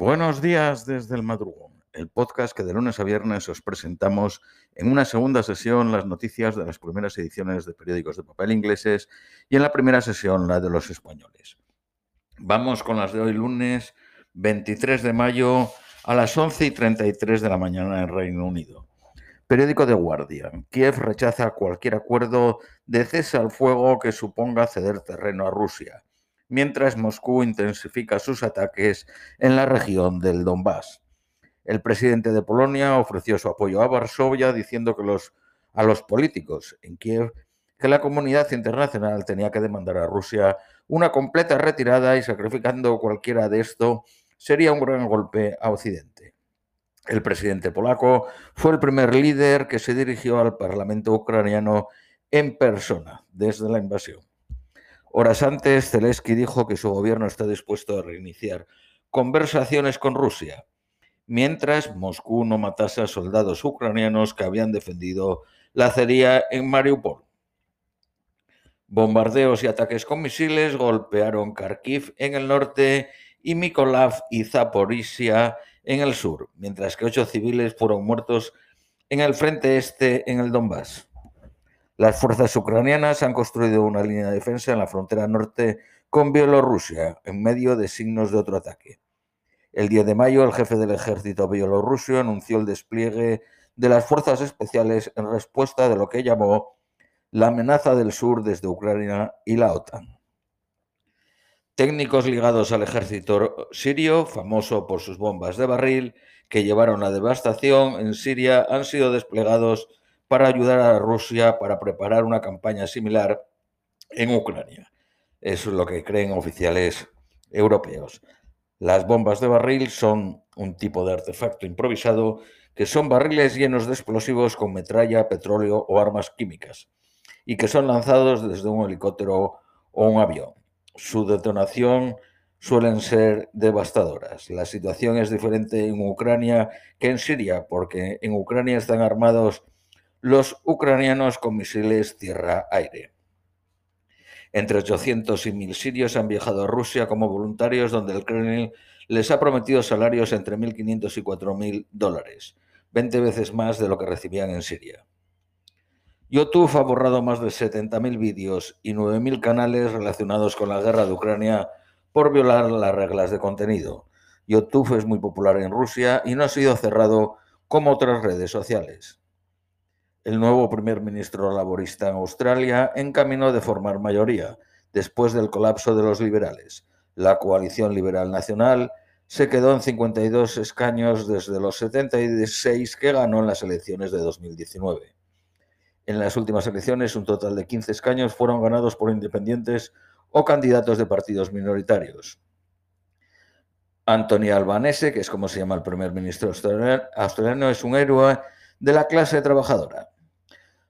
Buenos días desde el madrugón, el podcast que de lunes a viernes os presentamos en una segunda sesión las noticias de las primeras ediciones de periódicos de papel ingleses y en la primera sesión la de los españoles. Vamos con las de hoy lunes 23 de mayo a las 11 y 33 de la mañana en Reino Unido. Periódico de Guardia. Kiev rechaza cualquier acuerdo de cese al fuego que suponga ceder terreno a Rusia mientras Moscú intensifica sus ataques en la región del Donbass. El presidente de Polonia ofreció su apoyo a Varsovia diciendo que a los políticos en Kiev que la comunidad internacional tenía que demandar a Rusia una completa retirada y sacrificando cualquiera de esto sería un gran golpe a Occidente. El presidente polaco fue el primer líder que se dirigió al Parlamento ucraniano en persona desde la invasión. Horas antes, Zelensky dijo que su gobierno está dispuesto a reiniciar conversaciones con Rusia, mientras Moscú no matase a soldados ucranianos que habían defendido la acería en Mariupol. Bombardeos y ataques con misiles golpearon Kharkiv en el norte y Mykolaiv y Zaporizhia en el sur, mientras que ocho civiles fueron muertos en el frente este en el Donbass. Las fuerzas ucranianas han construido una línea de defensa en la frontera norte con Bielorrusia, en medio de signos de otro ataque. El 10 de mayo, el jefe del ejército bielorruso anunció el despliegue de las fuerzas especiales en respuesta de lo que llamó la amenaza del sur desde Ucrania y la OTAN. Técnicos ligados al ejército sirio, famoso por sus bombas de barril, que llevaron la devastación en Siria, han sido desplegados para ayudar a Rusia para preparar una campaña similar en Ucrania. Eso es lo que creen oficiales europeos. Las bombas de barril son un tipo de artefacto improvisado que son barriles llenos de explosivos con metralla, petróleo o armas químicas y que son lanzados desde un helicóptero o un avión. Su detonación suelen ser devastadoras. La situación es diferente en Ucrania que en Siria, porque en Ucrania están armados los ucranianos con misiles tierra-aire. Entre 800 y 1.000 sirios han viajado a Rusia como voluntarios, donde el Kremlin les ha prometido salarios entre 1.500 y 4.000 dólares, 20 veces más de lo que recibían en Siria. YouTube ha borrado más de 70.000 vídeos y 9.000 canales relacionados con la guerra de Ucrania por violar las reglas de contenido. YouTube es muy popular en Rusia y no ha sido cerrado como otras redes sociales el nuevo primer ministro laborista en Australia encaminó de formar mayoría después del colapso de los liberales. La coalición liberal nacional se quedó en 52 escaños desde los 76 que ganó en las elecciones de 2019. En las últimas elecciones, un total de 15 escaños fueron ganados por independientes o candidatos de partidos minoritarios. Anthony Albanese, que es como se llama el primer ministro australiano, es un héroe de la clase trabajadora.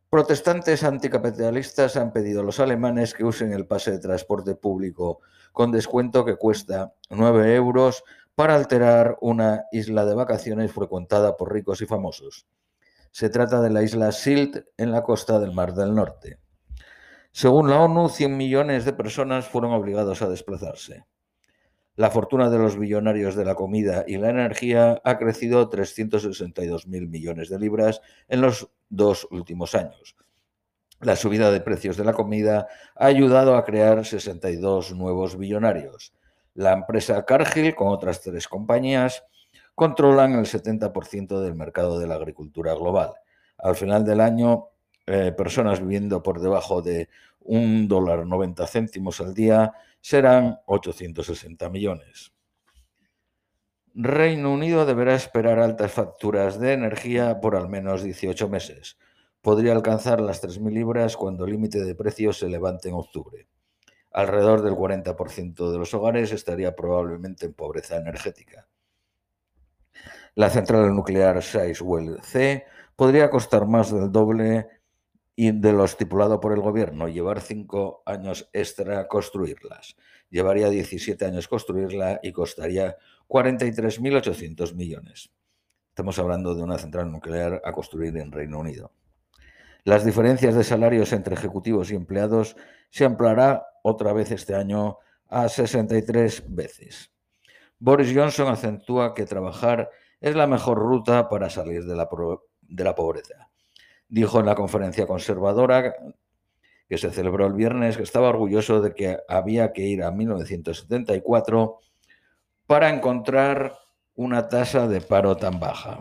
Protestantes anticapitalistas han pedido a los alemanes que usen el pase de transporte público con descuento que cuesta 9 euros para alterar una isla de vacaciones frecuentada por ricos y famosos. Se trata de la isla Silt en la costa del Mar del Norte. Según la ONU, 100 millones de personas fueron obligados a desplazarse. La fortuna de los billonarios de la comida y la energía ha crecido 362 mil millones de libras en los dos últimos años. La subida de precios de la comida ha ayudado a crear 62 nuevos billonarios. La empresa Cargill, con otras tres compañías, controlan el 70% del mercado de la agricultura global. Al final del año, eh, personas viviendo por debajo de un dólar 90 céntimos al día serán 860 millones. Reino Unido deberá esperar altas facturas de energía por al menos 18 meses. Podría alcanzar las 3.000 libras cuando el límite de precios se levante en octubre. Alrededor del 40% de los hogares estaría probablemente en pobreza energética. La central nuclear Sizewell C podría costar más del doble y de lo estipulado por el gobierno, llevar cinco años extra construirlas. Llevaría 17 años construirla y costaría 43.800 millones. Estamos hablando de una central nuclear a construir en Reino Unido. Las diferencias de salarios entre ejecutivos y empleados se ampliará otra vez este año a 63 veces. Boris Johnson acentúa que trabajar es la mejor ruta para salir de la, de la pobreza. Dijo en la conferencia conservadora que se celebró el viernes que estaba orgulloso de que había que ir a 1974 para encontrar una tasa de paro tan baja.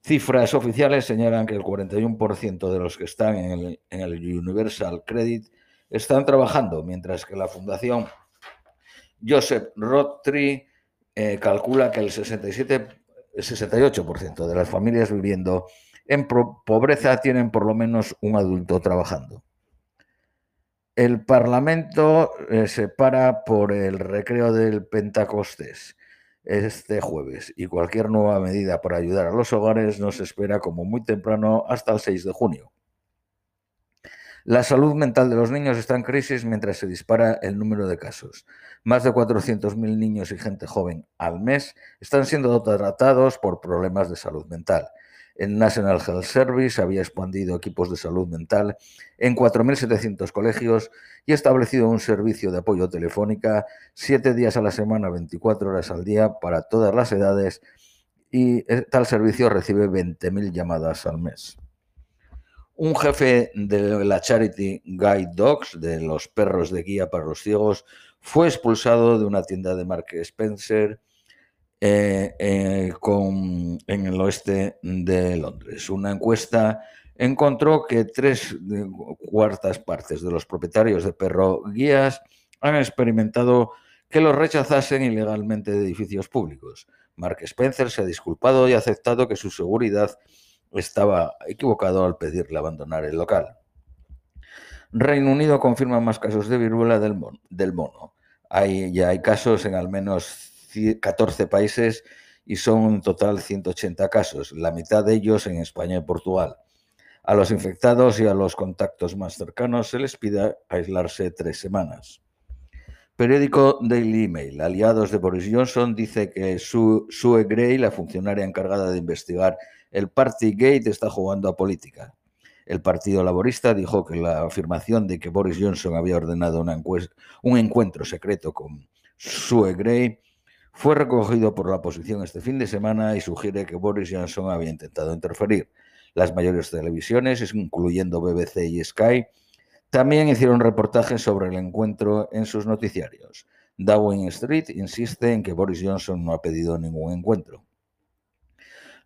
Cifras oficiales señalan que el 41% de los que están en el, Universal Credit están trabajando, mientras que la Fundación Joseph Rothtree eh, calcula que el 67, 68% de las familias viviendo en pobreza tienen por lo menos un adulto trabajando. El Parlamento eh, se para por el recreo del Pentecostés este jueves y cualquier nueva medida para ayudar a los hogares nos espera como muy temprano hasta el 6 de junio. La salud mental de los niños está en crisis mientras se dispara el número de casos. Más de 400.000 niños y gente joven al mes están siendo tratados por problemas de salud mental. El National Health Service había expandido equipos de salud mental en 4.700 colegios y establecido un servicio de apoyo telefónica siete días a la semana, 24 horas al día para todas las edades y eh, tal servicio recibe 20.000 llamadas al mes. Un jefe de la Charity Guide Dogs, de los perros de guía para los ciegos, fue expulsado de una tienda de Mark Spencer eh, eh, con, en el oeste de Londres. Una encuesta encontró que tres cuartas partes de los propietarios de perro guías han experimentado que los rechazasen ilegalmente de edificios públicos. Mark Spencer se ha disculpado y ha aceptado que su seguridad estaba equivocado al pedirle abandonar el local. Reino Unido confirma más casos de viruela del, mono. Hay, ya hay casos en al menos 14 países y son un total 180 casos, la mitad de ellos en España y Portugal. A los infectados y a los contactos más cercanos se les pide aislarse tres semanas. Periódico Daily Mail, aliados de Boris Johnson, dice que Sue Gray, la funcionaria encargada de investigar el Partygate, está jugando a política. El Partido Laborista dijo que la afirmación de que Boris Johnson había ordenado un encuentro secreto con Sue Gray fue recogido por la oposición este fin de semana y sugiere que Boris Johnson había intentado interferir. Las mayores televisiones, incluyendo BBC y Sky, también hicieron reportajes sobre el encuentro en sus noticiarios. Downing Street insiste en que Boris Johnson no ha pedido ningún encuentro.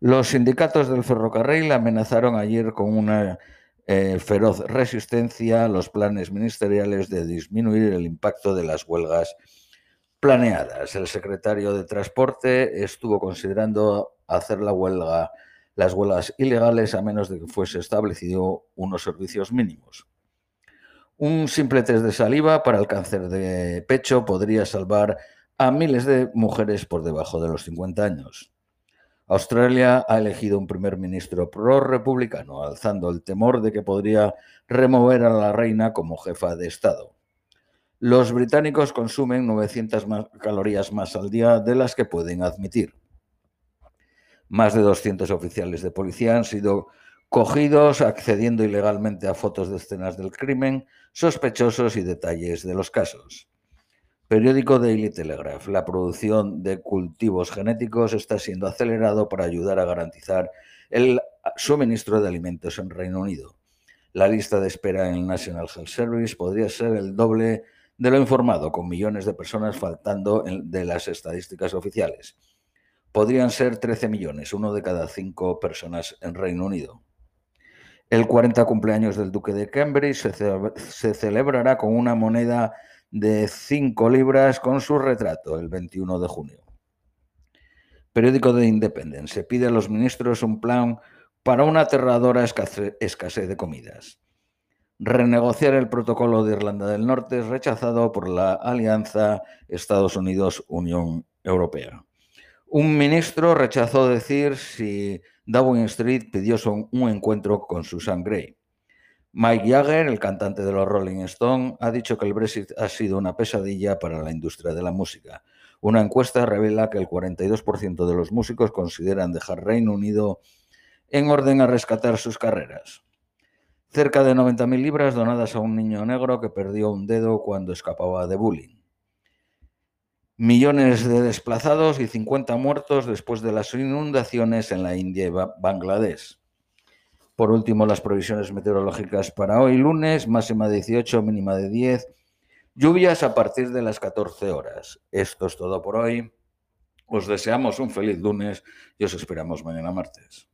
Los sindicatos del ferrocarril amenazaron ayer con una eh, feroz resistencia a los planes ministeriales de disminuir el impacto de las huelgas planeadas. El secretario de Transporte estuvo considerando hacer la huelga, las huelgas ilegales a menos de que fuese establecido unos servicios mínimos. Un simple test de saliva para el cáncer de pecho podría salvar a miles de mujeres por debajo de los 50 años. Australia ha elegido un primer ministro pro-republicano, alzando el temor de que podría remover a la reina como jefa de Estado. Los británicos consumen 900 calorías más al día de las que pueden admitir. Más de 200 oficiales de policía han sido cogidos accediendo ilegalmente a fotos de escenas del crimen, sospechosos y detalles de los casos. Periódico Daily Telegraph. La producción de cultivos genéticos está siendo acelerado para ayudar a garantizar el suministro de alimentos en Reino Unido. La lista de espera en el National Health Service podría ser el doble de lo informado, con millones de personas faltando de las estadísticas oficiales. Podrían ser 13 millones, uno de cada cinco personas en Reino Unido. El 40 cumpleaños del Duque de Cambridge se, celebrará con una moneda de 5 libras con su retrato el 21 de junio. Periódico de Independence. Se pide a los ministros un plan para una aterradora escasez de comidas. Renegociar el protocolo de Irlanda del Norte es rechazado por la alianza Estados Unidos-Unión Europea. Un ministro rechazó decir si Downing Street pidió un encuentro con Susan Gray. Mike Jagger, el cantante de los Rolling Stones, ha dicho que el Brexit ha sido una pesadilla para la industria de la música. Una encuesta revela que el 42% de los músicos consideran dejar Reino Unido en orden a rescatar sus carreras. Cerca de 90.000 libras donadas a un niño negro que perdió un dedo cuando escapaba de bullying. millones de desplazados y 50 muertos después de las inundaciones en la India y Bangladesh. Por último, las previsiones meteorológicas para hoy lunes, máxima de 18, mínima de 10, lluvias a partir de las 14 horas. Esto es todo por hoy. Os deseamos un feliz lunes y os esperamos mañana martes.